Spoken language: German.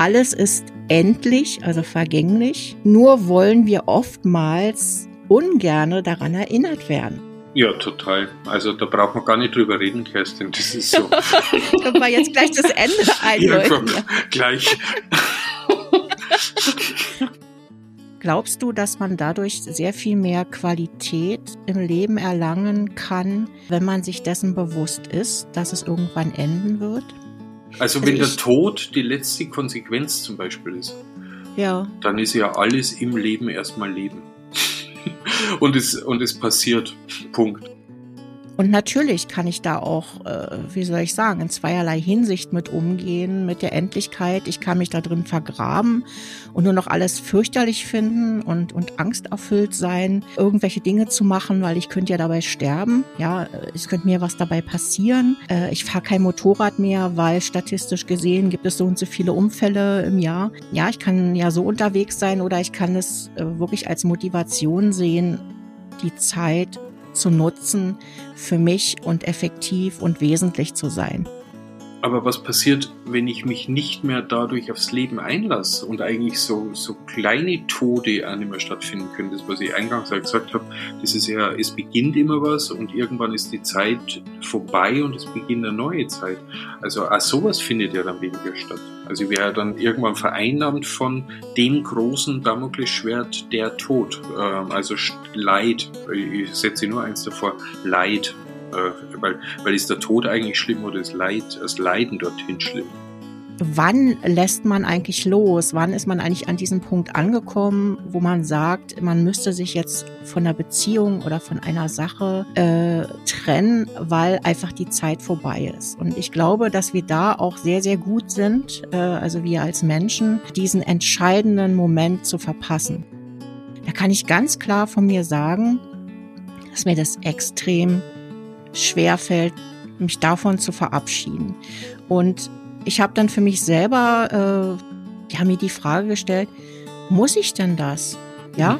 alles ist endlich, also vergänglich. Nur wollen wir oftmals ungerne daran erinnert werden. Ja, total. Also da braucht man gar nicht drüber reden, Kerstin. Das ist so. Können wir jetzt gleich das Ende einläuten. Ja, gleich. Glaubst du, dass man dadurch sehr viel mehr Qualität im Leben erlangen kann, wenn man sich dessen bewusst ist, dass es irgendwann enden wird? Also, also wenn der Tod die letzte Konsequenz zum Beispiel ist, ja. dann ist ja alles im Leben erstmal Leben. und, es, und es passiert. Punkt. Und natürlich kann ich da auch, äh, wie soll ich sagen, in zweierlei Hinsicht mit umgehen, mit der Endlichkeit. Ich kann mich da drin vergraben und nur noch alles fürchterlich finden und, und angsterfüllt sein, irgendwelche Dinge zu machen, weil ich könnte ja dabei sterben. Ja, es könnte mir was dabei passieren. Äh, ich fahre kein Motorrad mehr, weil statistisch gesehen gibt es so und so viele Unfälle im Jahr. Ja, ich kann ja so unterwegs sein oder ich kann es äh, wirklich als Motivation sehen, die Zeit zu nutzen, für mich und effektiv und wesentlich zu sein. Aber was passiert, wenn ich mich nicht mehr dadurch aufs Leben einlasse und eigentlich so, so kleine Tode nicht mehr stattfinden können? Das, was ich eingangs gesagt habe, das ist ja, es beginnt immer was und irgendwann ist die Zeit vorbei und es beginnt eine neue Zeit. Also auch sowas findet ja dann weniger statt. Also ich wäre dann irgendwann vereinnahmt von dem großen Damoklesschwert der Tod. Ähm, also Leid. Ich setze nur eins davor. Leid. Äh, weil, weil ist der Tod eigentlich schlimm oder ist Leid, das Leiden dorthin schlimm? Wann lässt man eigentlich los? Wann ist man eigentlich an diesem Punkt angekommen, wo man sagt, man müsste sich jetzt von einer Beziehung oder von einer Sache äh, trennen, weil einfach die Zeit vorbei ist? Und ich glaube, dass wir da auch sehr, sehr gut sind, äh, also wir als Menschen, diesen entscheidenden Moment zu verpassen. Da kann ich ganz klar von mir sagen, dass mir das extrem schwer fällt, mich davon zu verabschieden. Und ich habe dann für mich selber äh, ja, mir die Frage gestellt, muss ich denn das? Ja,